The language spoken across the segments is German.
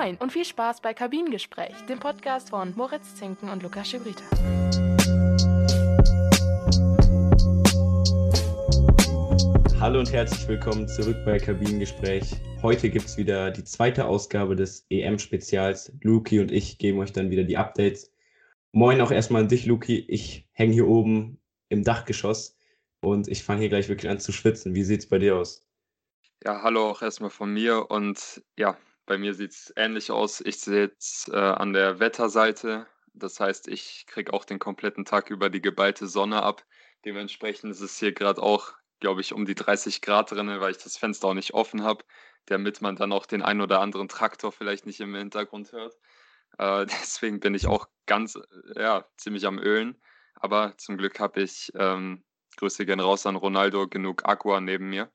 Moin und viel Spaß bei Kabinengespräch, dem Podcast von Moritz Zinken und Lukas Schibrita. Hallo und herzlich willkommen zurück bei Kabinengespräch. Heute gibt es wieder die zweite Ausgabe des EM-Spezials. Luki und ich geben euch dann wieder die Updates. Moin auch erstmal an dich, Luki. Ich hänge hier oben im Dachgeschoss und ich fange hier gleich wirklich an zu schwitzen. Wie sieht es bei dir aus? Ja, hallo auch erstmal von mir und ja, bei mir sieht es ähnlich aus. Ich sitze äh, an der Wetterseite. Das heißt, ich kriege auch den kompletten Tag über die geballte Sonne ab. Dementsprechend ist es hier gerade auch glaube ich, um die 30 Grad drin, weil ich das Fenster auch nicht offen habe, damit man dann auch den ein oder anderen Traktor vielleicht nicht im Hintergrund hört. Äh, deswegen bin ich auch ganz, ja, ziemlich am Ölen. Aber zum Glück habe ich, ähm, Grüße gehen raus an Ronaldo, genug Aqua neben mir.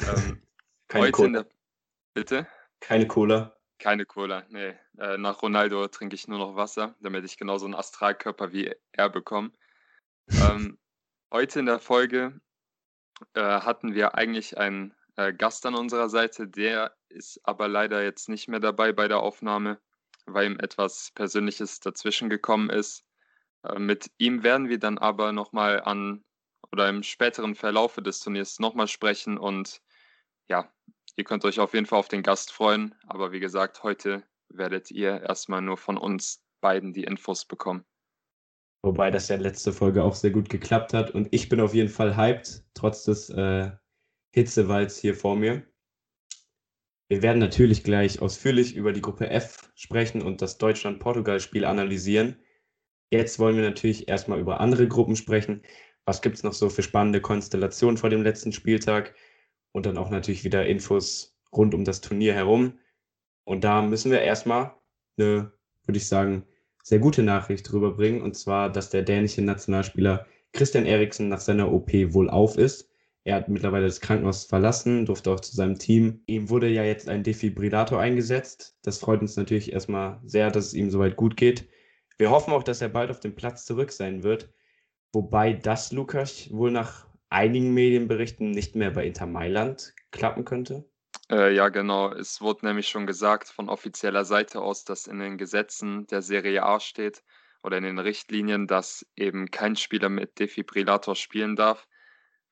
Ähm, Keine Cola. Der, bitte? Keine Cola. Keine Cola, nee. Äh, nach Ronaldo trinke ich nur noch Wasser, damit ich genauso einen Astralkörper wie er bekomme. ähm, heute in der Folge äh, hatten wir eigentlich einen äh, Gast an unserer Seite. Der ist aber leider jetzt nicht mehr dabei bei der Aufnahme, weil ihm etwas Persönliches dazwischen gekommen ist. Äh, mit ihm werden wir dann aber nochmal an oder im späteren Verlaufe des Turniers nochmal sprechen und ja, ihr könnt euch auf jeden Fall auf den Gast freuen. Aber wie gesagt, heute werdet ihr erstmal nur von uns beiden die Infos bekommen. Wobei das ja letzte Folge auch sehr gut geklappt hat. Und ich bin auf jeden Fall hyped, trotz des äh, Hitzewalds hier vor mir. Wir werden natürlich gleich ausführlich über die Gruppe F sprechen und das Deutschland-Portugal-Spiel analysieren. Jetzt wollen wir natürlich erstmal über andere Gruppen sprechen. Was gibt es noch so für spannende Konstellationen vor dem letzten Spieltag? Und dann auch natürlich wieder Infos rund um das Turnier herum. Und da müssen wir erstmal eine, würde ich sagen, sehr gute Nachricht rüberbringen, und zwar, dass der dänische Nationalspieler Christian Eriksen nach seiner OP wohl auf ist. Er hat mittlerweile das Krankenhaus verlassen, durfte auch zu seinem Team. Ihm wurde ja jetzt ein Defibrillator eingesetzt. Das freut uns natürlich erstmal sehr, dass es ihm soweit gut geht. Wir hoffen auch, dass er bald auf dem Platz zurück sein wird. Wobei das, Lukas, wohl nach einigen Medienberichten nicht mehr bei Inter Mailand klappen könnte. Äh, ja, genau. Es wurde nämlich schon gesagt von offizieller Seite aus, dass in den Gesetzen der Serie A steht oder in den Richtlinien, dass eben kein Spieler mit Defibrillator spielen darf.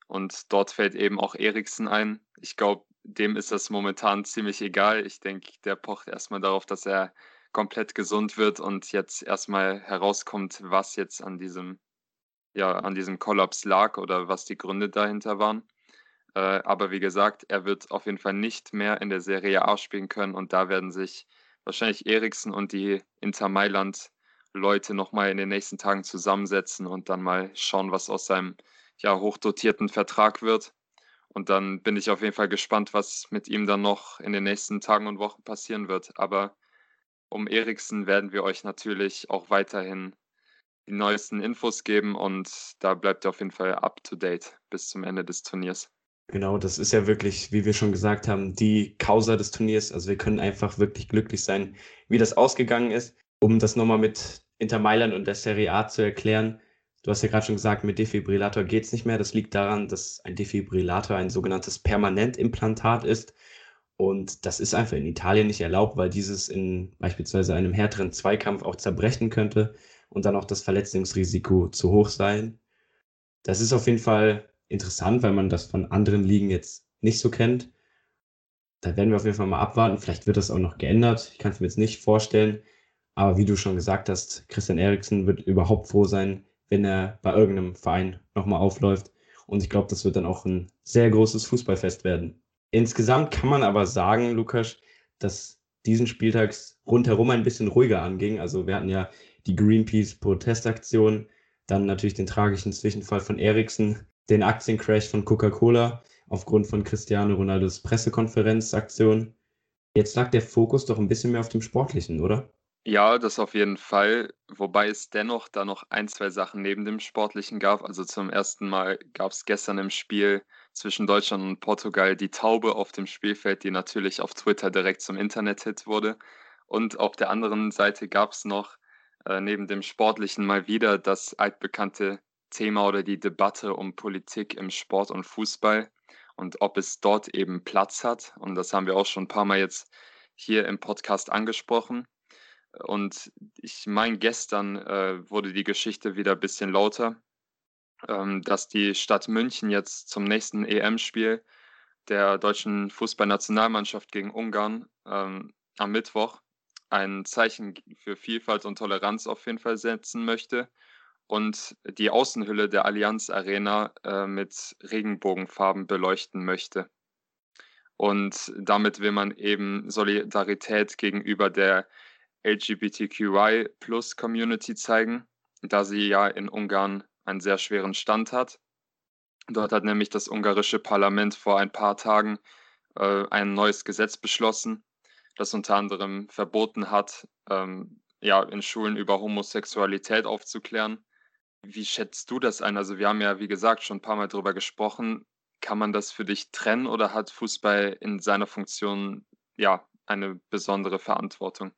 Und dort fällt eben auch Eriksen ein. Ich glaube, dem ist das momentan ziemlich egal. Ich denke, der pocht erstmal darauf, dass er komplett gesund wird und jetzt erstmal herauskommt, was jetzt an diesem, ja, an diesem Kollaps lag oder was die Gründe dahinter waren. Äh, aber wie gesagt, er wird auf jeden Fall nicht mehr in der Serie A spielen können und da werden sich wahrscheinlich Eriksen und die Inter Mailand Leute nochmal in den nächsten Tagen zusammensetzen und dann mal schauen, was aus seinem ja, hochdotierten Vertrag wird. Und dann bin ich auf jeden Fall gespannt, was mit ihm dann noch in den nächsten Tagen und Wochen passieren wird. Aber um Eriksen werden wir euch natürlich auch weiterhin die neuesten Infos geben und da bleibt ihr auf jeden Fall up to date bis zum Ende des Turniers. Genau, das ist ja wirklich, wie wir schon gesagt haben, die Causa des Turniers. Also wir können einfach wirklich glücklich sein, wie das ausgegangen ist. Um das nochmal mit Inter Mailand und der Serie A zu erklären, du hast ja gerade schon gesagt, mit Defibrillator geht es nicht mehr. Das liegt daran, dass ein Defibrillator ein sogenanntes Permanentimplantat ist. Und das ist einfach in Italien nicht erlaubt, weil dieses in beispielsweise einem härteren Zweikampf auch zerbrechen könnte und dann auch das Verletzungsrisiko zu hoch sein. Das ist auf jeden Fall interessant, weil man das von anderen Ligen jetzt nicht so kennt. Da werden wir auf jeden Fall mal abwarten. Vielleicht wird das auch noch geändert. Ich kann es mir jetzt nicht vorstellen. Aber wie du schon gesagt hast, Christian Eriksen wird überhaupt froh sein, wenn er bei irgendeinem Verein nochmal aufläuft. Und ich glaube, das wird dann auch ein sehr großes Fußballfest werden. Insgesamt kann man aber sagen, Lukas, dass diesen Spieltags rundherum ein bisschen ruhiger anging. Also wir hatten ja die Greenpeace-Protestaktion, dann natürlich den tragischen Zwischenfall von Eriksen, den Aktiencrash von Coca-Cola aufgrund von Cristiano Ronaldos Pressekonferenzaktion. Jetzt lag der Fokus doch ein bisschen mehr auf dem Sportlichen, oder? Ja, das auf jeden Fall. Wobei es dennoch da noch ein, zwei Sachen neben dem Sportlichen gab. Also zum ersten Mal gab es gestern im Spiel zwischen Deutschland und Portugal die Taube auf dem Spielfeld, die natürlich auf Twitter direkt zum Internet-Hit wurde. Und auf der anderen Seite gab es noch äh, neben dem Sportlichen mal wieder das altbekannte Thema oder die Debatte um Politik im Sport und Fußball und ob es dort eben Platz hat. Und das haben wir auch schon ein paar Mal jetzt hier im Podcast angesprochen. Und ich meine, gestern äh, wurde die Geschichte wieder ein bisschen lauter, ähm, dass die Stadt München jetzt zum nächsten EM-Spiel der deutschen Fußballnationalmannschaft gegen Ungarn ähm, am Mittwoch ein Zeichen für Vielfalt und Toleranz auf jeden Fall setzen möchte und die Außenhülle der Allianz Arena äh, mit Regenbogenfarben beleuchten möchte. Und damit will man eben Solidarität gegenüber der LGBTQI Plus Community zeigen, da sie ja in Ungarn einen sehr schweren Stand hat. Dort hat nämlich das ungarische Parlament vor ein paar Tagen äh, ein neues Gesetz beschlossen, das unter anderem verboten hat, ähm, ja, in Schulen über Homosexualität aufzuklären. Wie schätzt du das ein? Also wir haben ja, wie gesagt, schon ein paar Mal darüber gesprochen. Kann man das für dich trennen oder hat Fußball in seiner Funktion ja eine besondere Verantwortung?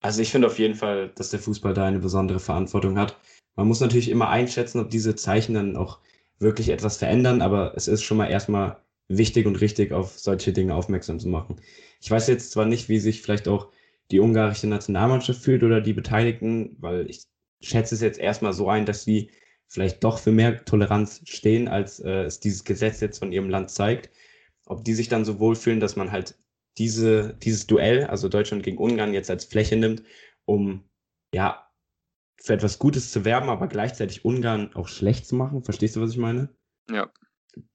Also ich finde auf jeden Fall, dass der Fußball da eine besondere Verantwortung hat. Man muss natürlich immer einschätzen, ob diese Zeichen dann auch wirklich etwas verändern, aber es ist schon mal erstmal wichtig und richtig, auf solche Dinge aufmerksam zu machen. Ich weiß jetzt zwar nicht, wie sich vielleicht auch die ungarische Nationalmannschaft fühlt oder die Beteiligten, weil ich schätze es jetzt erstmal so ein, dass sie vielleicht doch für mehr Toleranz stehen, als äh, es dieses Gesetz jetzt von ihrem Land zeigt. Ob die sich dann so wohlfühlen, dass man halt diese, dieses Duell, also Deutschland gegen Ungarn, jetzt als Fläche nimmt, um ja für etwas Gutes zu werben, aber gleichzeitig Ungarn auch schlecht zu machen. Verstehst du, was ich meine? Ja.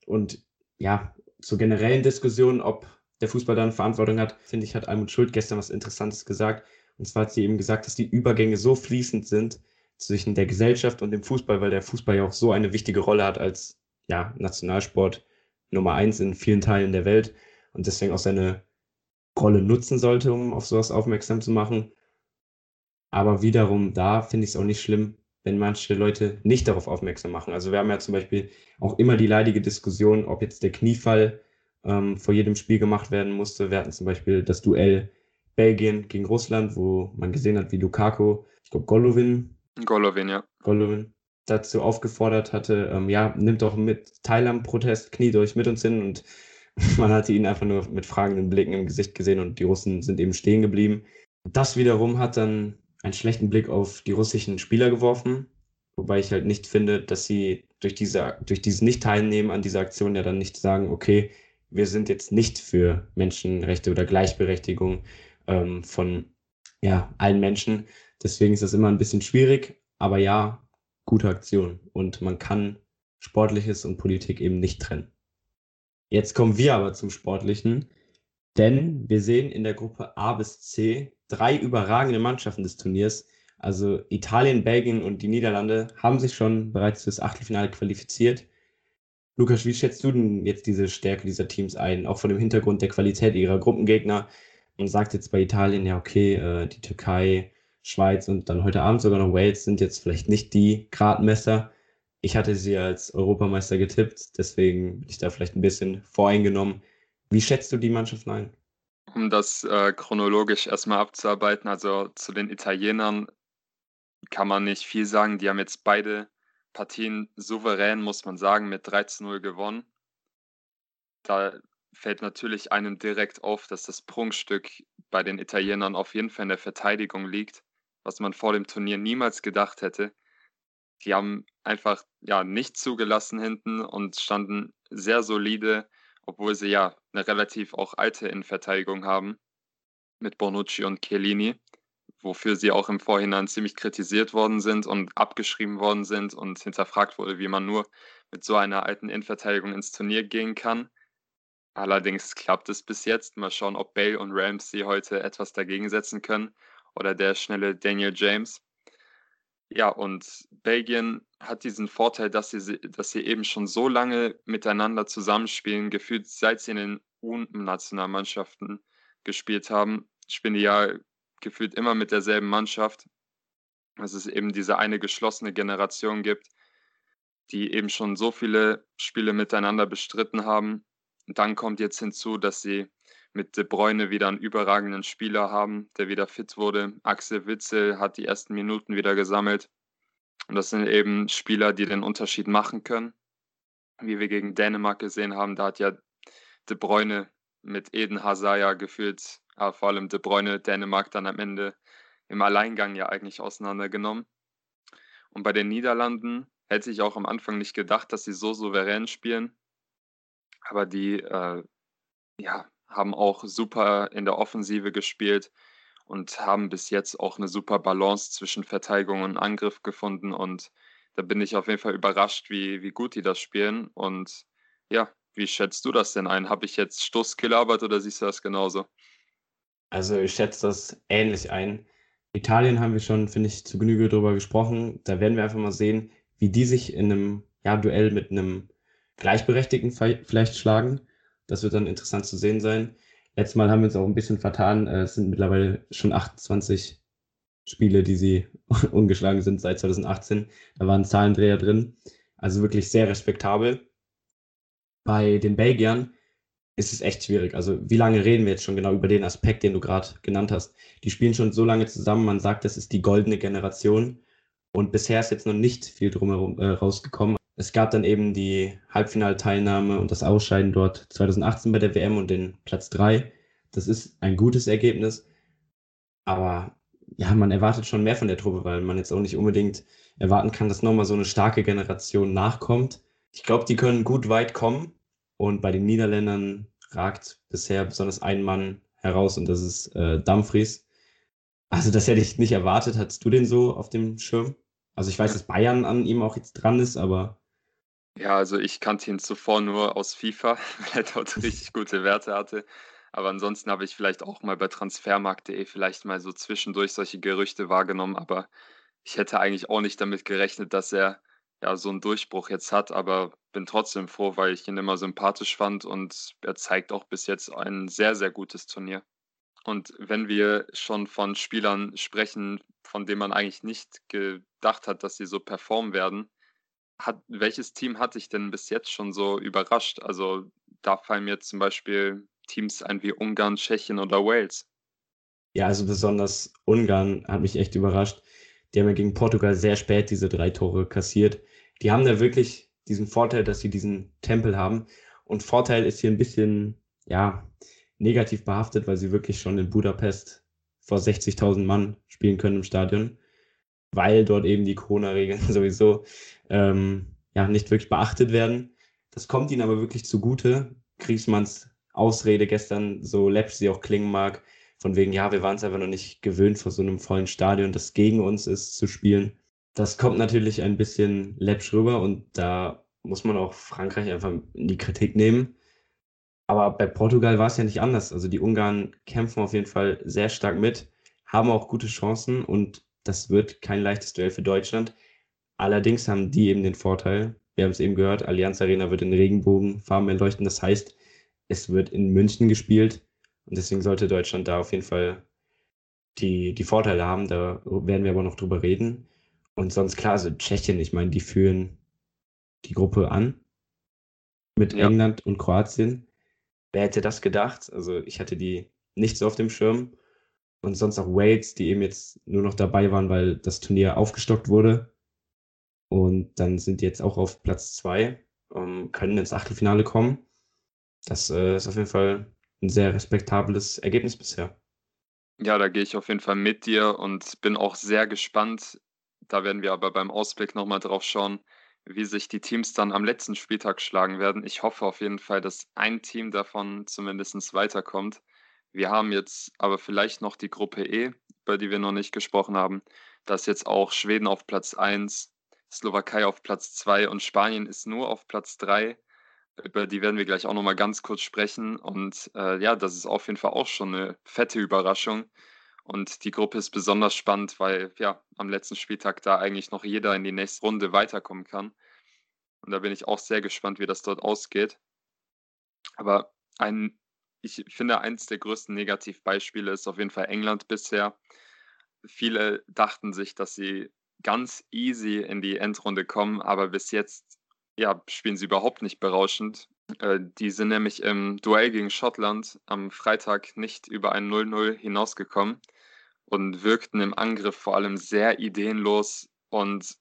Und ja, zur generellen Diskussion, ob der Fußball da eine Verantwortung hat, finde ich, hat Almut Schuld gestern was Interessantes gesagt. Und zwar hat sie eben gesagt, dass die Übergänge so fließend sind zwischen der Gesellschaft und dem Fußball, weil der Fußball ja auch so eine wichtige Rolle hat als ja, Nationalsport Nummer eins in vielen Teilen der Welt und deswegen auch seine Rolle nutzen sollte, um auf sowas aufmerksam zu machen. Aber wiederum da finde ich es auch nicht schlimm, wenn manche Leute nicht darauf aufmerksam machen. Also wir haben ja zum Beispiel auch immer die leidige Diskussion, ob jetzt der Kniefall ähm, vor jedem Spiel gemacht werden musste. Wir hatten zum Beispiel das Duell Belgien gegen Russland, wo man gesehen hat, wie Lukaku, ich glaube Golovin. Golovin, ja. Golovin dazu aufgefordert hatte, ähm, ja, nimmt doch mit teil am Protest, knie durch mit uns hin und man hatte ihn einfach nur mit fragenden Blicken im Gesicht gesehen und die Russen sind eben stehen geblieben. Das wiederum hat dann einen schlechten Blick auf die russischen Spieler geworfen, wobei ich halt nicht finde, dass sie durch, diese, durch dieses Nicht-Teilnehmen an dieser Aktion ja dann nicht sagen, okay, wir sind jetzt nicht für Menschenrechte oder Gleichberechtigung ähm, von ja, allen Menschen. Deswegen ist das immer ein bisschen schwierig, aber ja, gute Aktion. Und man kann Sportliches und Politik eben nicht trennen. Jetzt kommen wir aber zum Sportlichen, denn wir sehen in der Gruppe A bis C drei überragende Mannschaften des Turniers. Also Italien, Belgien und die Niederlande haben sich schon bereits fürs Achtelfinale qualifiziert. Lukas, wie schätzt du denn jetzt diese Stärke dieser Teams ein, auch vor dem Hintergrund der Qualität ihrer Gruppengegner? Man sagt jetzt bei Italien, ja, okay, äh, die Türkei, Schweiz und dann heute Abend sogar noch Wales sind jetzt vielleicht nicht die Gradmesser. Ich hatte sie als Europameister getippt, deswegen bin ich da vielleicht ein bisschen voreingenommen. Wie schätzt du die Mannschaften ein? Um das äh, chronologisch erstmal abzuarbeiten, also zu den Italienern kann man nicht viel sagen. Die haben jetzt beide Partien souverän, muss man sagen, mit 13-0 gewonnen. Da fällt natürlich einem direkt auf, dass das Prunkstück bei den Italienern auf jeden Fall in der Verteidigung liegt, was man vor dem Turnier niemals gedacht hätte. Die haben einfach ja nicht zugelassen hinten und standen sehr solide obwohl sie ja eine relativ auch alte Innenverteidigung haben mit Bonucci und Chiellini, wofür sie auch im Vorhinein ziemlich kritisiert worden sind und abgeschrieben worden sind und hinterfragt wurde, wie man nur mit so einer alten Innenverteidigung ins Turnier gehen kann. Allerdings klappt es bis jetzt. Mal schauen, ob Bale und Ramsey heute etwas dagegen setzen können oder der schnelle Daniel James. Ja, und Belgien hat diesen Vorteil, dass sie, dass sie eben schon so lange miteinander zusammenspielen, gefühlt seit sie in den U-Nationalmannschaften gespielt haben, spielen die ja gefühlt immer mit derselben Mannschaft. Dass es eben diese eine geschlossene Generation gibt, die eben schon so viele Spiele miteinander bestritten haben. Und dann kommt jetzt hinzu, dass sie mit De Bruyne wieder einen überragenden Spieler haben, der wieder fit wurde. Axel Witzel hat die ersten Minuten wieder gesammelt. Und das sind eben Spieler, die den Unterschied machen können. Wie wir gegen Dänemark gesehen haben, da hat ja De Bruyne mit Eden Hazard ja gefühlt, aber vor allem De Bruyne, Dänemark dann am Ende im Alleingang ja eigentlich auseinandergenommen. Und bei den Niederlanden hätte ich auch am Anfang nicht gedacht, dass sie so souverän spielen. Aber die äh, ja, haben auch super in der Offensive gespielt und haben bis jetzt auch eine super Balance zwischen Verteidigung und Angriff gefunden. Und da bin ich auf jeden Fall überrascht, wie, wie gut die das spielen. Und ja, wie schätzt du das denn ein? Habe ich jetzt Stuss gelabert oder siehst du das genauso? Also ich schätze das ähnlich ein. Italien haben wir schon, finde ich, zu Genüge darüber gesprochen. Da werden wir einfach mal sehen, wie die sich in einem ja, Duell mit einem Gleichberechtigten vielleicht schlagen. Das wird dann interessant zu sehen sein. Letztes Mal haben wir uns auch ein bisschen vertan. Äh, es sind mittlerweile schon 28 Spiele, die sie ungeschlagen sind seit 2018. Da waren Zahlendreher drin. Also wirklich sehr respektabel. Bei den Belgiern ist es echt schwierig. Also wie lange reden wir jetzt schon genau über den Aspekt, den du gerade genannt hast? Die spielen schon so lange zusammen. Man sagt, das ist die goldene Generation. Und bisher ist jetzt noch nicht viel drumherum äh, rausgekommen. Es gab dann eben die Halbfinalteilnahme und das Ausscheiden dort 2018 bei der WM und den Platz 3. Das ist ein gutes Ergebnis. Aber ja, man erwartet schon mehr von der Truppe, weil man jetzt auch nicht unbedingt erwarten kann, dass nochmal so eine starke Generation nachkommt. Ich glaube, die können gut weit kommen. Und bei den Niederländern ragt bisher besonders ein Mann heraus und das ist äh, Dumfries. Also das hätte ich nicht erwartet. Hattest du den so auf dem Schirm? Also ich weiß, dass Bayern an ihm auch jetzt dran ist, aber. Ja, also ich kannte ihn zuvor nur aus FIFA, weil er dort richtig gute Werte hatte. Aber ansonsten habe ich vielleicht auch mal bei transfermarkt.de vielleicht mal so zwischendurch solche Gerüchte wahrgenommen. Aber ich hätte eigentlich auch nicht damit gerechnet, dass er ja so einen Durchbruch jetzt hat. Aber bin trotzdem froh, weil ich ihn immer sympathisch fand und er zeigt auch bis jetzt ein sehr, sehr gutes Turnier. Und wenn wir schon von Spielern sprechen, von denen man eigentlich nicht gedacht hat, dass sie so performen werden, hat, welches Team hat dich denn bis jetzt schon so überrascht? Also da fallen mir zum Beispiel Teams ein wie Ungarn, Tschechien oder Wales. Ja, also besonders Ungarn hat mich echt überrascht. Die haben ja gegen Portugal sehr spät diese drei Tore kassiert. Die haben da wirklich diesen Vorteil, dass sie diesen Tempel haben. Und Vorteil ist hier ein bisschen, ja, negativ behaftet, weil sie wirklich schon in Budapest vor 60.000 Mann spielen können im Stadion, weil dort eben die Corona-Regeln sowieso ähm, ja, nicht wirklich beachtet werden. Das kommt ihnen aber wirklich zugute. Kriegsmanns Ausrede gestern, so läppisch sie auch klingen mag, von wegen, ja, wir waren es einfach noch nicht gewöhnt, vor so einem vollen Stadion, das gegen uns ist, zu spielen. Das kommt natürlich ein bisschen läppisch rüber und da muss man auch Frankreich einfach in die Kritik nehmen. Aber bei Portugal war es ja nicht anders. Also die Ungarn kämpfen auf jeden Fall sehr stark mit, haben auch gute Chancen und das wird kein leichtes Duell für Deutschland. Allerdings haben die eben den Vorteil, wir haben es eben gehört, Allianz Arena wird in Regenbogenfarben erleuchten. Das heißt, es wird in München gespielt und deswegen sollte Deutschland da auf jeden Fall die, die Vorteile haben. Da werden wir aber noch drüber reden. Und sonst klar, also Tschechien, ich meine, die führen die Gruppe an mit ja. England und Kroatien. Wer hätte das gedacht? Also ich hatte die nicht so auf dem Schirm. Und sonst auch Wales, die eben jetzt nur noch dabei waren, weil das Turnier aufgestockt wurde. Und dann sind die jetzt auch auf Platz zwei, um, können ins Achtelfinale kommen. Das äh, ist auf jeden Fall ein sehr respektables Ergebnis bisher. Ja, da gehe ich auf jeden Fall mit dir und bin auch sehr gespannt. Da werden wir aber beim Ausblick nochmal drauf schauen, wie sich die Teams dann am letzten Spieltag schlagen werden. Ich hoffe auf jeden Fall, dass ein Team davon zumindest weiterkommt. Wir haben jetzt aber vielleicht noch die Gruppe E, über die wir noch nicht gesprochen haben. Da ist jetzt auch Schweden auf Platz 1, Slowakei auf Platz 2 und Spanien ist nur auf Platz 3. Über die werden wir gleich auch nochmal ganz kurz sprechen. Und äh, ja, das ist auf jeden Fall auch schon eine fette Überraschung. Und die Gruppe ist besonders spannend, weil ja am letzten Spieltag da eigentlich noch jeder in die nächste Runde weiterkommen kann. Und da bin ich auch sehr gespannt, wie das dort ausgeht. Aber ein, ich finde, eins der größten Negativbeispiele ist auf jeden Fall England bisher. Viele dachten sich, dass sie ganz easy in die Endrunde kommen, aber bis jetzt ja, spielen sie überhaupt nicht berauschend. Äh, die sind nämlich im Duell gegen Schottland am Freitag nicht über ein 0-0 hinausgekommen und wirkten im Angriff vor allem sehr ideenlos. Und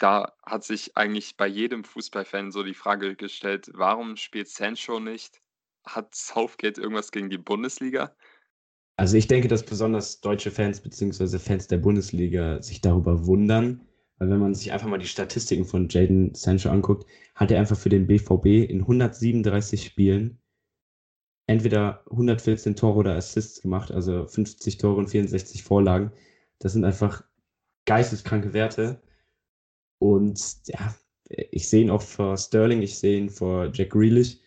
da hat sich eigentlich bei jedem Fußballfan so die Frage gestellt, warum spielt Sancho nicht? Hat Southgate irgendwas gegen die Bundesliga? Also ich denke, dass besonders deutsche Fans bzw. Fans der Bundesliga sich darüber wundern, weil wenn man sich einfach mal die Statistiken von Jaden Sancho anguckt, hat er einfach für den BVB in 137 Spielen entweder 114 Tore oder Assists gemacht, also 50 Tore und 64 Vorlagen. Das sind einfach geisteskranke Werte. Und ja, ich sehe ihn auch vor Sterling, ich sehe ihn vor Jack Grealish.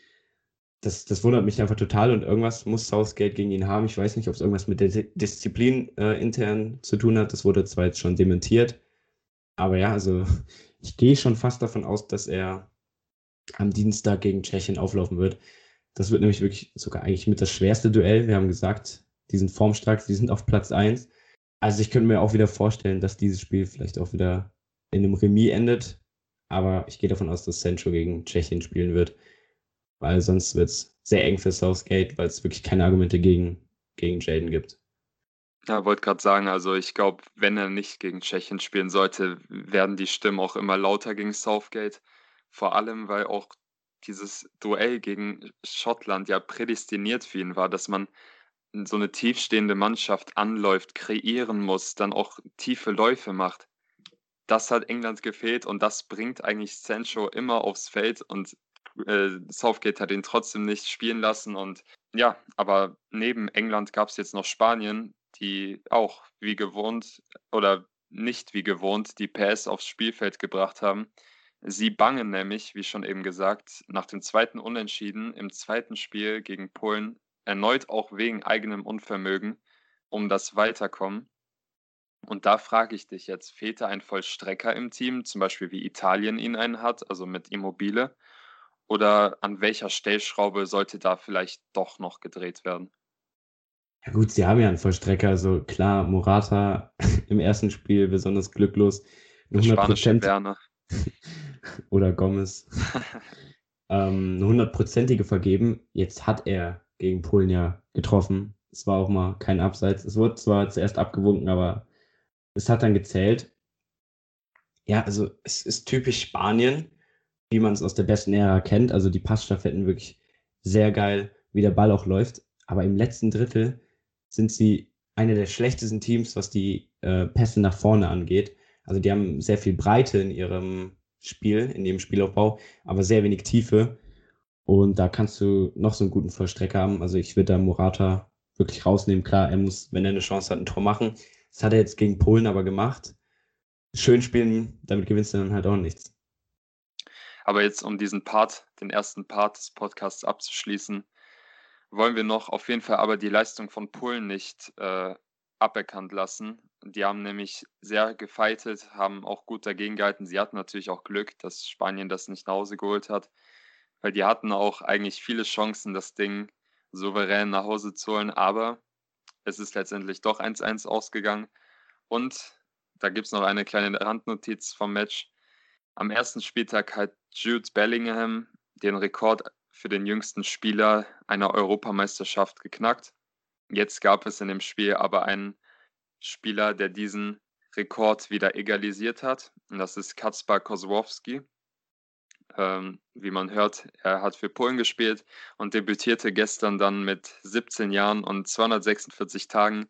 Das, das wundert mich einfach total und irgendwas muss Southgate gegen ihn haben. Ich weiß nicht, ob es irgendwas mit der Disziplin äh, intern zu tun hat. Das wurde zwar jetzt schon dementiert. Aber ja, also ich gehe schon fast davon aus, dass er am Dienstag gegen Tschechien auflaufen wird. Das wird nämlich wirklich sogar eigentlich mit das schwerste Duell. Wir haben gesagt, die sind formstark, die sind auf Platz 1. Also ich könnte mir auch wieder vorstellen, dass dieses Spiel vielleicht auch wieder in einem Remis endet. Aber ich gehe davon aus, dass Sancho gegen Tschechien spielen wird. Weil sonst wird es sehr eng für Southgate, weil es wirklich keine Argumente gegen, gegen Jaden gibt. Ja, wollte gerade sagen, also ich glaube, wenn er nicht gegen Tschechien spielen sollte, werden die Stimmen auch immer lauter gegen Southgate. Vor allem, weil auch dieses Duell gegen Schottland ja prädestiniert für ihn war, dass man so eine tiefstehende Mannschaft anläuft, kreieren muss, dann auch tiefe Läufe macht. Das hat England gefehlt und das bringt eigentlich Sancho immer aufs Feld und äh, Southgate hat ihn trotzdem nicht spielen lassen und ja, aber neben England gab es jetzt noch Spanien, die auch wie gewohnt oder nicht wie gewohnt die PS aufs Spielfeld gebracht haben. Sie bangen nämlich, wie schon eben gesagt, nach dem zweiten Unentschieden im zweiten Spiel gegen Polen erneut auch wegen eigenem Unvermögen um das Weiterkommen. Und da frage ich dich jetzt, fehlt da ein Vollstrecker im Team, zum Beispiel wie Italien ihn einen hat, also mit Immobile? Oder an welcher Stellschraube sollte da vielleicht doch noch gedreht werden? Ja gut, sie haben ja einen Vollstrecker. Also klar, Morata im ersten Spiel besonders glücklos. 100 Werner. oder Gomez. ähm, eine hundertprozentige vergeben. Jetzt hat er gegen Polen ja getroffen. Es war auch mal kein Abseits. Es wurde zwar zuerst abgewunken, aber es hat dann gezählt. Ja, also es ist typisch Spanien, wie man es aus der besten Ära kennt. Also die Passstaffetten wirklich sehr geil, wie der Ball auch läuft. Aber im letzten Drittel sind sie eine der schlechtesten Teams, was die äh, Pässe nach vorne angeht. Also die haben sehr viel Breite in ihrem Spiel, in ihrem Spielaufbau, aber sehr wenig Tiefe. Und da kannst du noch so einen guten Vollstrecker haben. Also ich würde da Morata wirklich rausnehmen. Klar, er muss, wenn er eine Chance hat, ein Tor machen. Das hat er jetzt gegen Polen aber gemacht. Schön spielen, damit gewinnst du dann halt auch nichts. Aber jetzt, um diesen Part, den ersten Part des Podcasts abzuschließen, wollen wir noch auf jeden Fall aber die Leistung von Polen nicht äh, aberkannt lassen. Die haben nämlich sehr gefeitet, haben auch gut dagegen gehalten. Sie hatten natürlich auch Glück, dass Spanien das nicht nach Hause geholt hat, weil die hatten auch eigentlich viele Chancen, das Ding souverän nach Hause zu holen, aber es ist letztendlich doch 1-1 ausgegangen. Und da gibt es noch eine kleine Randnotiz vom Match. Am ersten Spieltag hat Jude Bellingham den Rekord für den jüngsten Spieler einer Europameisterschaft geknackt. Jetzt gab es in dem Spiel aber einen Spieler, der diesen Rekord wieder egalisiert hat. Und das ist Kacper Kozłowski. Ähm, wie man hört, er hat für Polen gespielt und debütierte gestern dann mit 17 Jahren und 246 Tagen.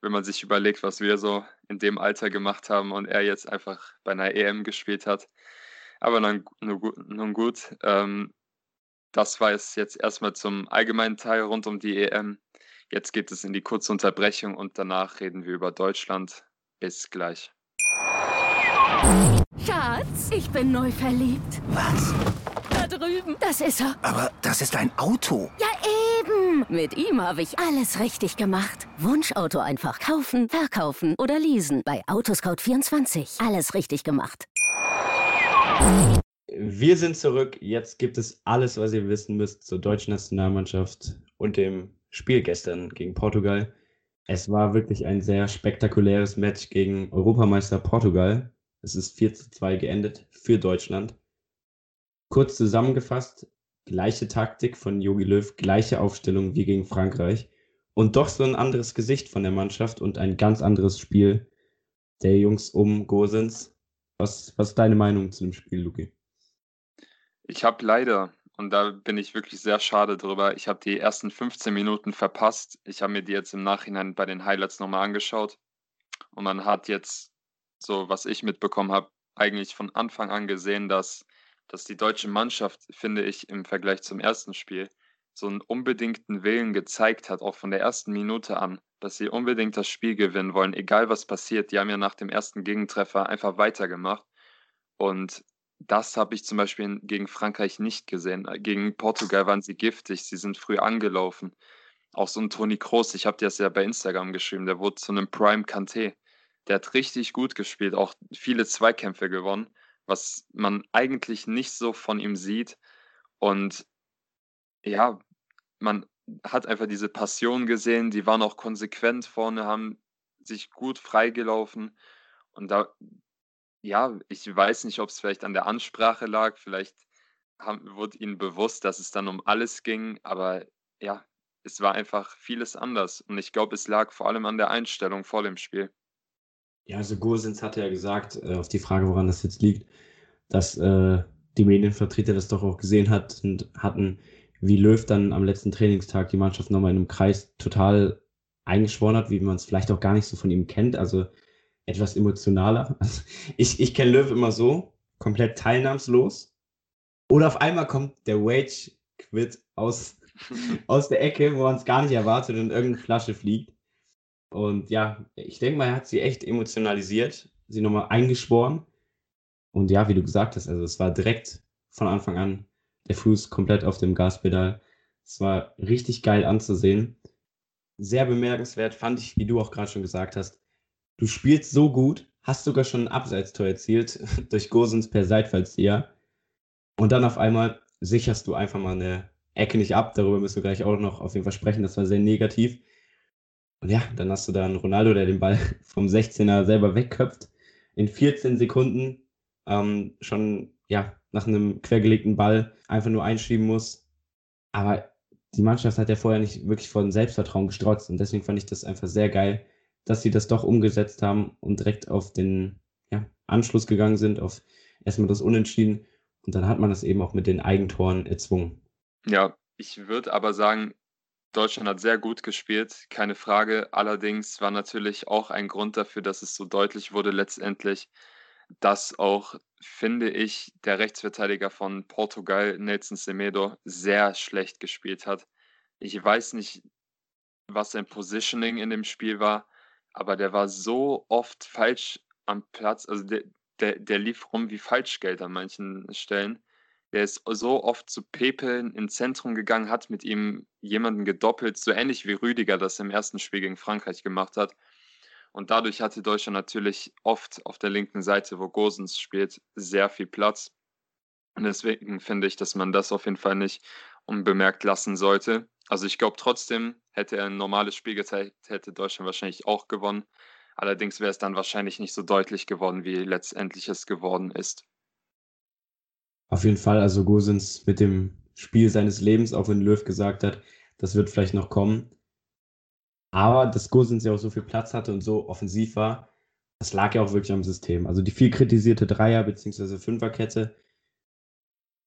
Wenn man sich überlegt, was wir so in dem Alter gemacht haben und er jetzt einfach bei einer EM gespielt hat. Aber nun, nun gut, ähm, das war es jetzt erstmal zum allgemeinen Teil rund um die EM. Jetzt geht es in die kurze Unterbrechung und danach reden wir über Deutschland. Bis gleich. Schatz, ich bin neu verliebt. Was? Da drüben. Das ist er. Aber das ist ein Auto. Ja, eben. Mit ihm habe ich alles richtig gemacht. Wunschauto einfach kaufen, verkaufen oder leasen. Bei Autoscout24. Alles richtig gemacht. Wir sind zurück. Jetzt gibt es alles, was ihr wissen müsst zur deutschen Nationalmannschaft und dem Spiel gestern gegen Portugal. Es war wirklich ein sehr spektakuläres Match gegen Europameister Portugal. Es ist 4 zu 2 geendet für Deutschland. Kurz zusammengefasst, gleiche Taktik von Jogi Löw, gleiche Aufstellung wie gegen Frankreich und doch so ein anderes Gesicht von der Mannschaft und ein ganz anderes Spiel der Jungs um Gosens. Was, was ist deine Meinung zu dem Spiel, Luki? Ich habe leider und da bin ich wirklich sehr schade drüber. Ich habe die ersten 15 Minuten verpasst. Ich habe mir die jetzt im Nachhinein bei den Highlights nochmal angeschaut. Und man hat jetzt, so was ich mitbekommen habe, eigentlich von Anfang an gesehen, dass, dass die deutsche Mannschaft, finde ich, im Vergleich zum ersten Spiel so einen unbedingten Willen gezeigt hat, auch von der ersten Minute an, dass sie unbedingt das Spiel gewinnen wollen, egal was passiert. Die haben ja nach dem ersten Gegentreffer einfach weitergemacht. Und das habe ich zum Beispiel gegen Frankreich nicht gesehen. Äh, gegen Portugal waren sie giftig, sie sind früh angelaufen. Auch so ein Toni Kroos, ich habe dir das ja bei Instagram geschrieben, der wurde zu einem Prime Kanté. Der hat richtig gut gespielt, auch viele Zweikämpfe gewonnen, was man eigentlich nicht so von ihm sieht. Und ja, man hat einfach diese Passion gesehen, die waren auch konsequent vorne, haben sich gut freigelaufen. Und da, ja, ich weiß nicht, ob es vielleicht an der Ansprache lag, vielleicht haben, wurde ihnen bewusst, dass es dann um alles ging, aber ja, es war einfach vieles anders. Und ich glaube, es lag vor allem an der Einstellung vor dem Spiel. Ja, also Gosens hatte ja gesagt, äh, auf die Frage, woran das jetzt liegt, dass äh, die Medienvertreter das doch auch gesehen hat und hatten, wie Löw dann am letzten Trainingstag die Mannschaft nochmal in einem Kreis total eingeschworen hat, wie man es vielleicht auch gar nicht so von ihm kennt. Also etwas emotionaler. Also ich ich kenne Löw immer so, komplett teilnahmslos. Oder auf einmal kommt der Wage-Quit aus, aus der Ecke, wo man es gar nicht erwartet und irgendeine Flasche fliegt. Und ja, ich denke mal, er hat sie echt emotionalisiert, sie nochmal eingeschworen. Und ja, wie du gesagt hast, also es war direkt von Anfang an der Fuß komplett auf dem Gaspedal. Es war richtig geil anzusehen. Sehr bemerkenswert fand ich, wie du auch gerade schon gesagt hast, du spielst so gut, hast sogar schon ein Abseitstor erzielt durch Gosens per Seitfallzieher. Und dann auf einmal sicherst du einfach mal eine Ecke nicht ab. Darüber müssen wir gleich auch noch auf jeden Fall sprechen. Das war sehr negativ. Und ja, dann hast du da einen Ronaldo, der den Ball vom 16er selber wegköpft. In 14 Sekunden ähm, schon ja, nach einem quergelegten Ball einfach nur einschieben muss. Aber die Mannschaft hat ja vorher nicht wirklich von Selbstvertrauen gestrotzt. Und deswegen fand ich das einfach sehr geil, dass sie das doch umgesetzt haben und direkt auf den ja, Anschluss gegangen sind, auf erstmal das Unentschieden. Und dann hat man das eben auch mit den Eigentoren erzwungen. Ja, ich würde aber sagen, Deutschland hat sehr gut gespielt, keine Frage. Allerdings war natürlich auch ein Grund dafür, dass es so deutlich wurde letztendlich, dass auch, finde ich, der Rechtsverteidiger von Portugal, Nelson Semedo, sehr schlecht gespielt hat. Ich weiß nicht, was sein Positioning in dem Spiel war, aber der war so oft falsch am Platz. Also der, der, der lief rum wie Falschgeld an manchen Stellen. Der ist so oft zu Pepe ins Zentrum gegangen, hat mit ihm jemanden gedoppelt, so ähnlich wie Rüdiger das im ersten Spiel gegen Frankreich gemacht hat. Und dadurch hatte Deutschland natürlich oft auf der linken Seite, wo Gosens spielt, sehr viel Platz. Und deswegen finde ich, dass man das auf jeden Fall nicht unbemerkt lassen sollte. Also ich glaube trotzdem, hätte er ein normales Spiel gezeigt, hätte Deutschland wahrscheinlich auch gewonnen. Allerdings wäre es dann wahrscheinlich nicht so deutlich geworden, wie letztendlich es geworden ist. Auf jeden Fall, also Gosens mit dem Spiel seines Lebens, auch wenn Löw gesagt hat, das wird vielleicht noch kommen. Aber dass Gosens ja auch so viel Platz hatte und so offensiv war, das lag ja auch wirklich am System. Also die viel kritisierte Dreier- bzw. Fünferkette.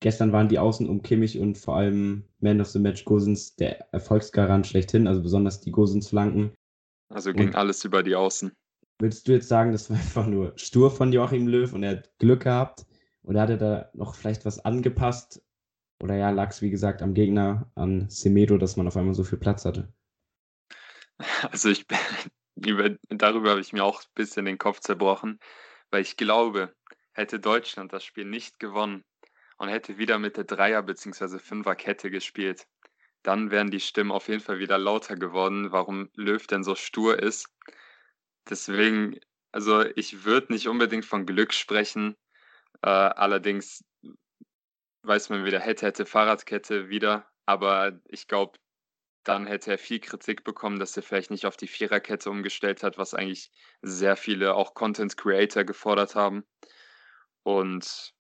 Gestern waren die Außen um Kimmich und vor allem Man of the Match Gosens der Erfolgsgarant schlechthin, also besonders die Gosens-Flanken. Also ging und alles über die Außen. Würdest du jetzt sagen, das war einfach nur stur von Joachim Löw und er hat Glück gehabt? Oder hat er da noch vielleicht was angepasst? Oder ja, lag es wie gesagt am Gegner, an Semedo, dass man auf einmal so viel Platz hatte? Also ich über, darüber habe ich mir auch ein bisschen den Kopf zerbrochen, weil ich glaube, hätte Deutschland das Spiel nicht gewonnen und hätte wieder mit der Dreier- bzw. Fünferkette gespielt, dann wären die Stimmen auf jeden Fall wieder lauter geworden, warum Löw denn so stur ist. Deswegen, also ich würde nicht unbedingt von Glück sprechen, äh, allerdings weiß man wieder, hätte, hätte Fahrradkette wieder, aber ich glaube, dann hätte er viel Kritik bekommen, dass er vielleicht nicht auf die Viererkette umgestellt hat, was eigentlich sehr viele auch Content Creator gefordert haben. Und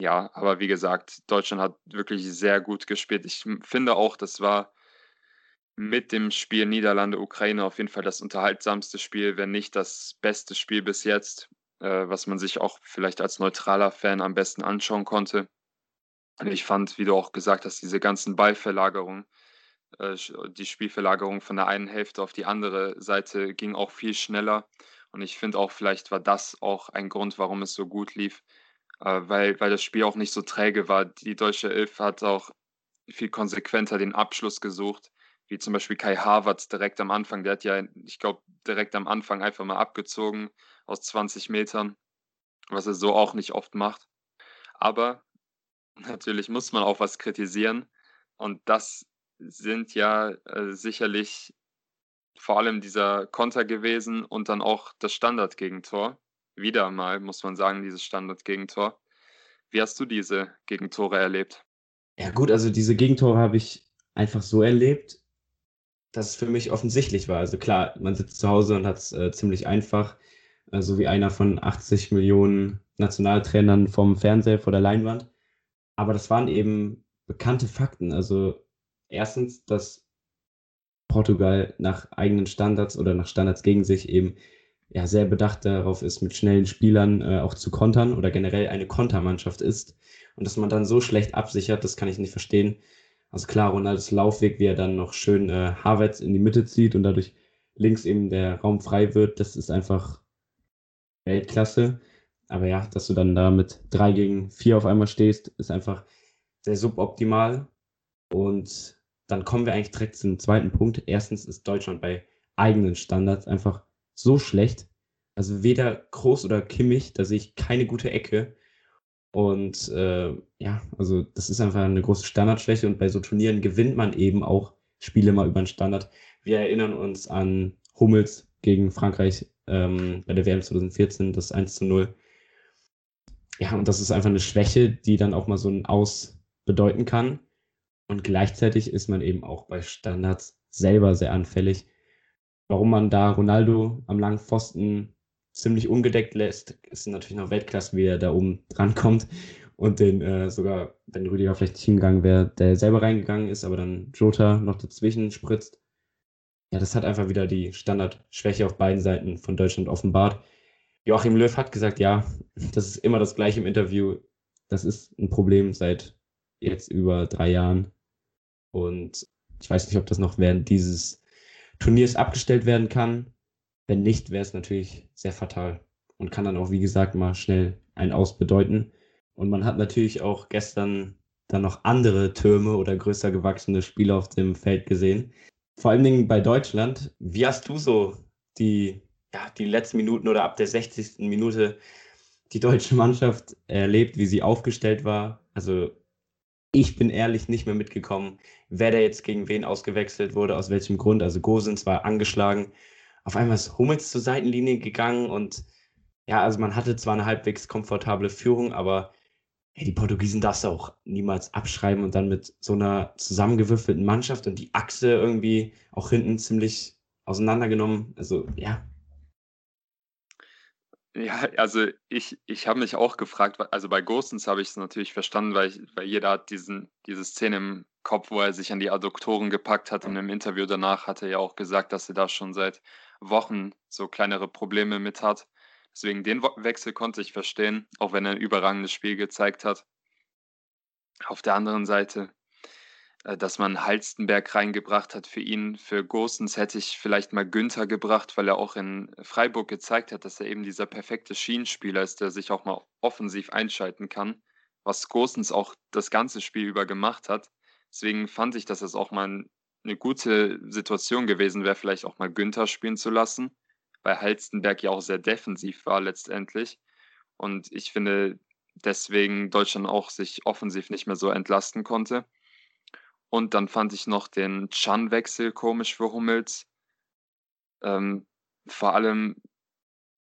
ja, aber wie gesagt, Deutschland hat wirklich sehr gut gespielt. Ich finde auch, das war mit dem Spiel Niederlande-Ukraine auf jeden Fall das unterhaltsamste Spiel, wenn nicht das beste Spiel bis jetzt, äh, was man sich auch vielleicht als neutraler Fan am besten anschauen konnte. Und ich fand, wie du auch gesagt hast, diese ganzen Ballverlagerungen, äh, die Spielverlagerung von der einen Hälfte auf die andere Seite ging auch viel schneller. Und ich finde auch, vielleicht war das auch ein Grund, warum es so gut lief, äh, weil, weil das Spiel auch nicht so träge war. Die deutsche Elf hat auch viel konsequenter den Abschluss gesucht, wie zum Beispiel Kai Havertz direkt am Anfang. Der hat ja, ich glaube, direkt am Anfang einfach mal abgezogen aus 20 Metern, was er so auch nicht oft macht. Aber natürlich muss man auch was kritisieren. Und das sind ja äh, sicherlich vor allem dieser Konter gewesen und dann auch das Standardgegentor. Wieder mal, muss man sagen, dieses Standardgegentor. Wie hast du diese Gegentore erlebt? Ja, gut, also diese Gegentore habe ich einfach so erlebt, dass es für mich offensichtlich war. Also klar, man sitzt zu Hause und hat es äh, ziemlich einfach, äh, so wie einer von 80 Millionen Nationaltrainern vom Fernseher vor der Leinwand. Aber das waren eben bekannte Fakten. Also erstens, dass Portugal nach eigenen Standards oder nach Standards gegen sich eben ja sehr bedacht darauf ist, mit schnellen Spielern äh, auch zu kontern oder generell eine Kontermannschaft ist. Und dass man dann so schlecht absichert, das kann ich nicht verstehen. Also klar, Ronaldos Laufweg, wie er dann noch schön äh, Havertz in die Mitte zieht und dadurch links eben der Raum frei wird, das ist einfach Weltklasse. Aber ja, dass du dann da mit drei gegen vier auf einmal stehst, ist einfach sehr suboptimal. Und dann kommen wir eigentlich direkt zum zweiten Punkt. Erstens ist Deutschland bei eigenen Standards einfach so schlecht. Also weder Groß oder Kimmich, da sehe ich keine gute Ecke. Und äh, ja, also das ist einfach eine große Standardschwäche und bei so Turnieren gewinnt man eben auch Spiele mal über den Standard. Wir erinnern uns an Hummels gegen Frankreich ähm, bei der WM 2014, das 1 zu 0. Ja, und das ist einfach eine Schwäche, die dann auch mal so ein Aus bedeuten kann. Und gleichzeitig ist man eben auch bei Standards selber sehr anfällig. Warum man da Ronaldo am langen Pfosten ziemlich ungedeckt lässt, ist natürlich noch Weltklasse, wie er da oben drankommt. Und den äh, sogar, wenn Rüdiger vielleicht hingegangen wäre, der selber reingegangen ist, aber dann Jota noch dazwischen spritzt. Ja, das hat einfach wieder die Standardschwäche auf beiden Seiten von Deutschland offenbart. Joachim Löw hat gesagt, ja, das ist immer das gleiche im Interview. Das ist ein Problem seit jetzt über drei Jahren. Und ich weiß nicht, ob das noch während dieses Turniers abgestellt werden kann. Wenn nicht, wäre es natürlich sehr fatal und kann dann auch, wie gesagt, mal schnell ein Aus bedeuten. Und man hat natürlich auch gestern dann noch andere Türme oder größer gewachsene Spieler auf dem Feld gesehen. Vor allen Dingen bei Deutschland. Wie hast du so die, ja, die letzten Minuten oder ab der 60. Minute die deutsche Mannschaft erlebt, wie sie aufgestellt war? Also ich bin ehrlich nicht mehr mitgekommen, wer da jetzt gegen wen ausgewechselt wurde, aus welchem Grund. Also Gosens war angeschlagen. Auf einmal ist Hummels zur Seitenlinie gegangen und ja, also man hatte zwar eine halbwegs komfortable Führung, aber hey, die Portugiesen darfst du auch niemals abschreiben und dann mit so einer zusammengewürfelten Mannschaft und die Achse irgendwie auch hinten ziemlich auseinandergenommen. Also ja, ja, also ich, ich habe mich auch gefragt, also bei Ghostens habe ich es natürlich verstanden, weil, ich, weil jeder hat diesen, diese Szene im Kopf, wo er sich an die Adduktoren gepackt hat und im Interview danach hat er ja auch gesagt, dass er da schon seit Wochen so kleinere Probleme mit hat. Deswegen den Wechsel konnte ich verstehen, auch wenn er ein überragendes Spiel gezeigt hat. Auf der anderen Seite, äh, dass man Halstenberg reingebracht hat für ihn. Für Gosens hätte ich vielleicht mal Günther gebracht, weil er auch in Freiburg gezeigt hat, dass er eben dieser perfekte Schienenspieler ist, der sich auch mal offensiv einschalten kann, was Gosens auch das ganze Spiel über gemacht hat. Deswegen fand ich, dass es auch mal eine gute Situation gewesen wäre, vielleicht auch mal Günther spielen zu lassen, weil Halstenberg ja auch sehr defensiv war letztendlich. Und ich finde, deswegen Deutschland auch sich offensiv nicht mehr so entlasten konnte. Und dann fand ich noch den Chan-Wechsel komisch für Hummels. Ähm, vor allem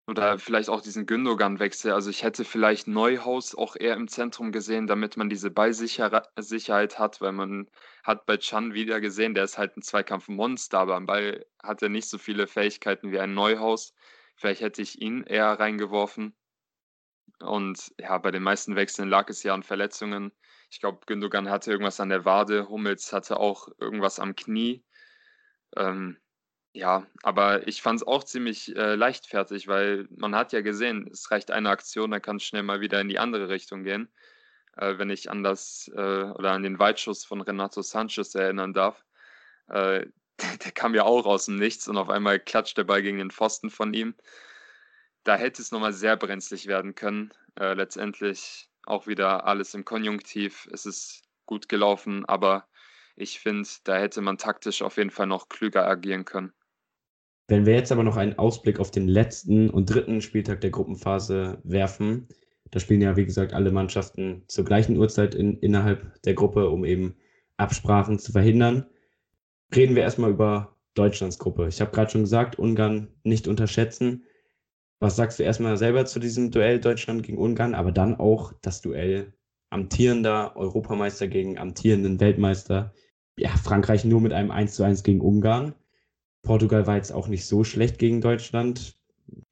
oder vielleicht auch diesen Gündogan-Wechsel. Also ich hätte vielleicht Neuhaus auch eher im Zentrum gesehen, damit man diese Ballsicherheit hat, weil man hat bei Chan wieder gesehen, der ist halt ein Zweikampfmonster, aber am Ball hat er nicht so viele Fähigkeiten wie ein Neuhaus. Vielleicht hätte ich ihn eher reingeworfen. Und ja, bei den meisten Wechseln lag es ja an Verletzungen. Ich glaube, Gündogan hatte irgendwas an der Wade, Hummels hatte auch irgendwas am Knie. Ähm, ja, aber ich fand es auch ziemlich äh, leichtfertig, weil man hat ja gesehen, es reicht eine Aktion, dann kann es schnell mal wieder in die andere Richtung gehen. äh, wenn ich an das äh, oder an den Weitschuss von Renato Sanchez erinnern darf. Äh, der, der, kam ja auch aus dem Nichts und auf einmal klatscht der Ball gegen den Pfosten von ihm. Da hätte es nochmal sehr brenzlig werden können. Äh, letztendlich auch wieder alles im Konjunktiv. Es ist gut gelaufen, aber ich finde, da hätte man taktisch auf jeden Fall noch klüger agieren können. Wenn wir jetzt aber noch einen Ausblick auf den letzten und dritten Spieltag der Gruppenphase werfen, da spielen ja, wie gesagt, alle Mannschaften zur gleichen Uhrzeit in, innerhalb der Gruppe, um eben Absprachen zu verhindern. Reden wir erstmal über Deutschlands Gruppe. Ich habe gerade schon gesagt, Ungarn nicht unterschätzen. Was sagst du erstmal selber zu diesem Duell Deutschland gegen Ungarn, aber dann auch das Duell amtierender Europameister gegen amtierenden Weltmeister? Ja, Frankreich nur mit einem 1 zu 1 gegen Ungarn. Portugal war jetzt auch nicht so schlecht gegen Deutschland.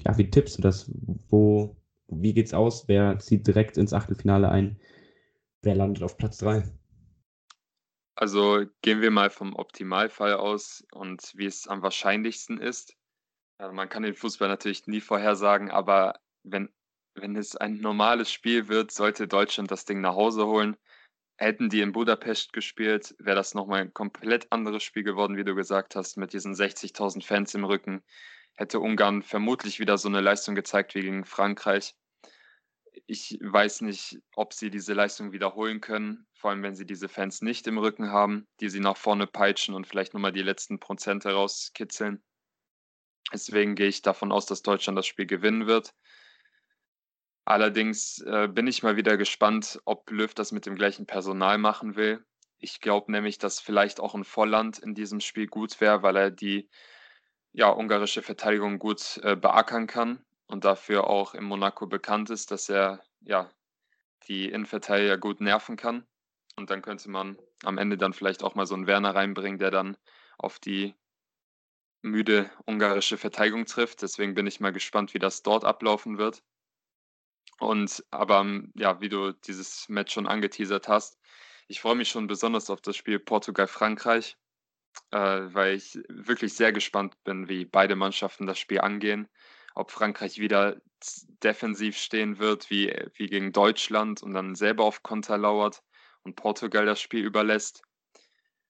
Ja, wie tippst du das? Wo, wie geht's aus? Wer zieht direkt ins Achtelfinale ein? Wer landet auf Platz 3? Also gehen wir mal vom Optimalfall aus und wie es am wahrscheinlichsten ist. Also man kann den Fußball natürlich nie vorhersagen, aber wenn, wenn es ein normales Spiel wird, sollte Deutschland das Ding nach Hause holen. Hätten die in Budapest gespielt, wäre das nochmal ein komplett anderes Spiel geworden, wie du gesagt hast, mit diesen 60.000 Fans im Rücken. Hätte Ungarn vermutlich wieder so eine Leistung gezeigt wie gegen Frankreich. Ich weiß nicht, ob sie diese Leistung wiederholen können, vor allem wenn sie diese Fans nicht im Rücken haben, die sie nach vorne peitschen und vielleicht nochmal die letzten Prozente rauskitzeln. Deswegen gehe ich davon aus, dass Deutschland das Spiel gewinnen wird. Allerdings äh, bin ich mal wieder gespannt, ob Löw das mit dem gleichen Personal machen will. Ich glaube nämlich, dass vielleicht auch ein Volland in diesem Spiel gut wäre, weil er die ja, ungarische Verteidigung gut äh, beackern kann und dafür auch in Monaco bekannt ist, dass er ja die Innenverteidiger gut nerven kann. Und dann könnte man am Ende dann vielleicht auch mal so einen Werner reinbringen, der dann auf die müde ungarische Verteidigung trifft. Deswegen bin ich mal gespannt, wie das dort ablaufen wird. Und aber ähm, ja, wie du dieses Match schon angeteasert hast, ich freue mich schon besonders auf das Spiel Portugal-Frankreich, äh, weil ich wirklich sehr gespannt bin, wie beide Mannschaften das Spiel angehen. Ob Frankreich wieder defensiv stehen wird, wie, wie gegen Deutschland und dann selber auf Konter lauert und Portugal das Spiel überlässt.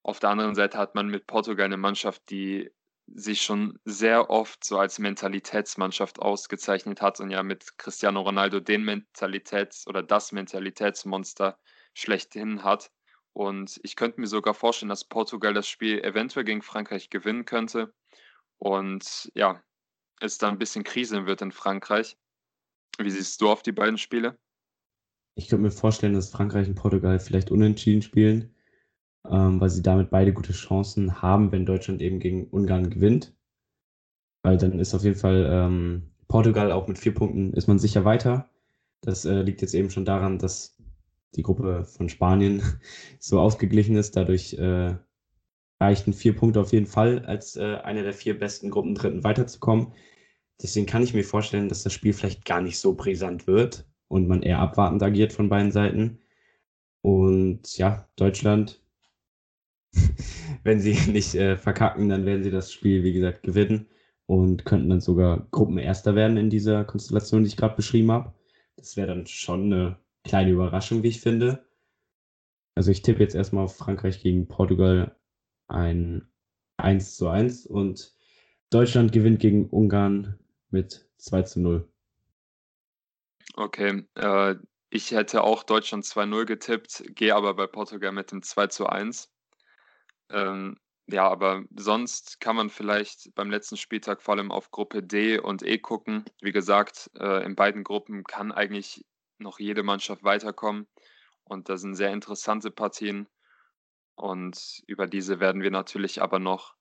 Auf der anderen Seite hat man mit Portugal eine Mannschaft, die sich schon sehr oft so als Mentalitätsmannschaft ausgezeichnet hat und ja mit Cristiano Ronaldo den Mentalitäts- oder das Mentalitätsmonster schlechthin hat. Und ich könnte mir sogar vorstellen, dass Portugal das Spiel eventuell gegen Frankreich gewinnen könnte. Und ja, es dann ein bisschen kriseln wird in Frankreich. Wie siehst du auf die beiden Spiele? Ich könnte mir vorstellen, dass Frankreich und Portugal vielleicht unentschieden spielen ähm, weil sie damit beide gute Chancen haben, wenn Deutschland eben gegen Ungarn gewinnt. Weil dann ist auf jeden Fall ähm, Portugal auch mit vier Punkten ist man sicher weiter. Das äh, liegt jetzt eben schon daran, dass die Gruppe von Spanien so ausgeglichen ist. Dadurch äh, reichten vier Punkte auf jeden Fall, als äh, eine der vier besten Gruppen Dritten weiterzukommen. Deswegen kann ich mir vorstellen, dass das Spiel vielleicht gar nicht so brisant wird und man eher abwartend agiert von beiden Seiten. Und ja, Deutschland wenn sie nicht äh, verkacken, dann werden sie das Spiel, wie gesagt, gewinnen und könnten dann sogar Gruppenerster werden in dieser Konstellation, die ich gerade beschrieben habe. Das wäre dann schon eine kleine Überraschung, wie ich finde. Also ich tippe jetzt erstmal auf Frankreich gegen Portugal ein 1 zu 1 und Deutschland gewinnt gegen Ungarn mit 2 zu 0. Okay, äh, ich hätte auch Deutschland 2-0 getippt, gehe aber bei Portugal mit dem 2 zu 1. Ähm, ja, aber sonst kann man vielleicht beim letzten Spieltag vor allem auf Gruppe D und E gucken. Wie gesagt, äh, in beiden Gruppen kann eigentlich noch jede Mannschaft weiterkommen. Und das sind sehr interessante Partien. Und über diese werden wir natürlich aber noch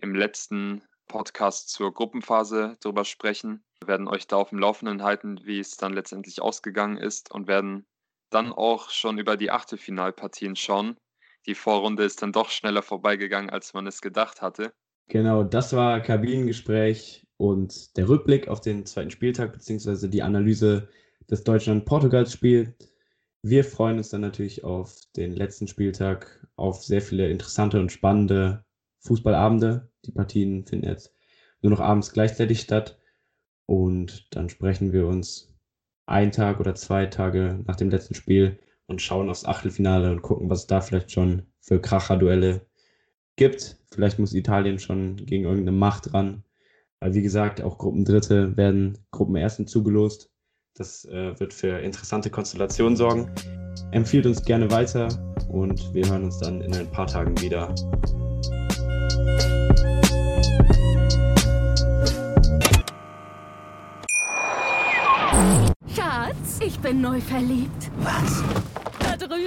im letzten Podcast zur Gruppenphase drüber sprechen. Wir werden euch da auf dem Laufenden halten, wie es dann letztendlich ausgegangen ist und werden dann auch schon über die Achtelfinalpartien schauen die Vorrunde ist dann doch schneller vorbeigegangen, als man es gedacht hatte. Genau, das war Kabinengespräch und der Rückblick auf den zweiten Spieltag, beziehungsweise die Analyse des Deutschland-Portugals-Spiels. Wir freuen uns dann natürlich auf den letzten Spieltag, auf sehr viele interessante und spannende Fußballabende. Die Partien finden jetzt nur noch abends gleichzeitig statt. Und dann sprechen wir uns einen Tag oder zwei Tage nach dem letzten Spiel und schauen aufs Achtelfinale und gucken, was es da vielleicht schon für Kracher-Duelle gibt. Vielleicht muss Italien schon gegen irgendeine Macht ran. Weil wie gesagt, auch Gruppendritte werden Gruppenersten zugelost. Das äh, wird für interessante Konstellationen sorgen. Empfiehlt uns gerne weiter und wir hören uns dann in ein paar Tagen wieder. Schatz, ich bin neu verliebt. Was?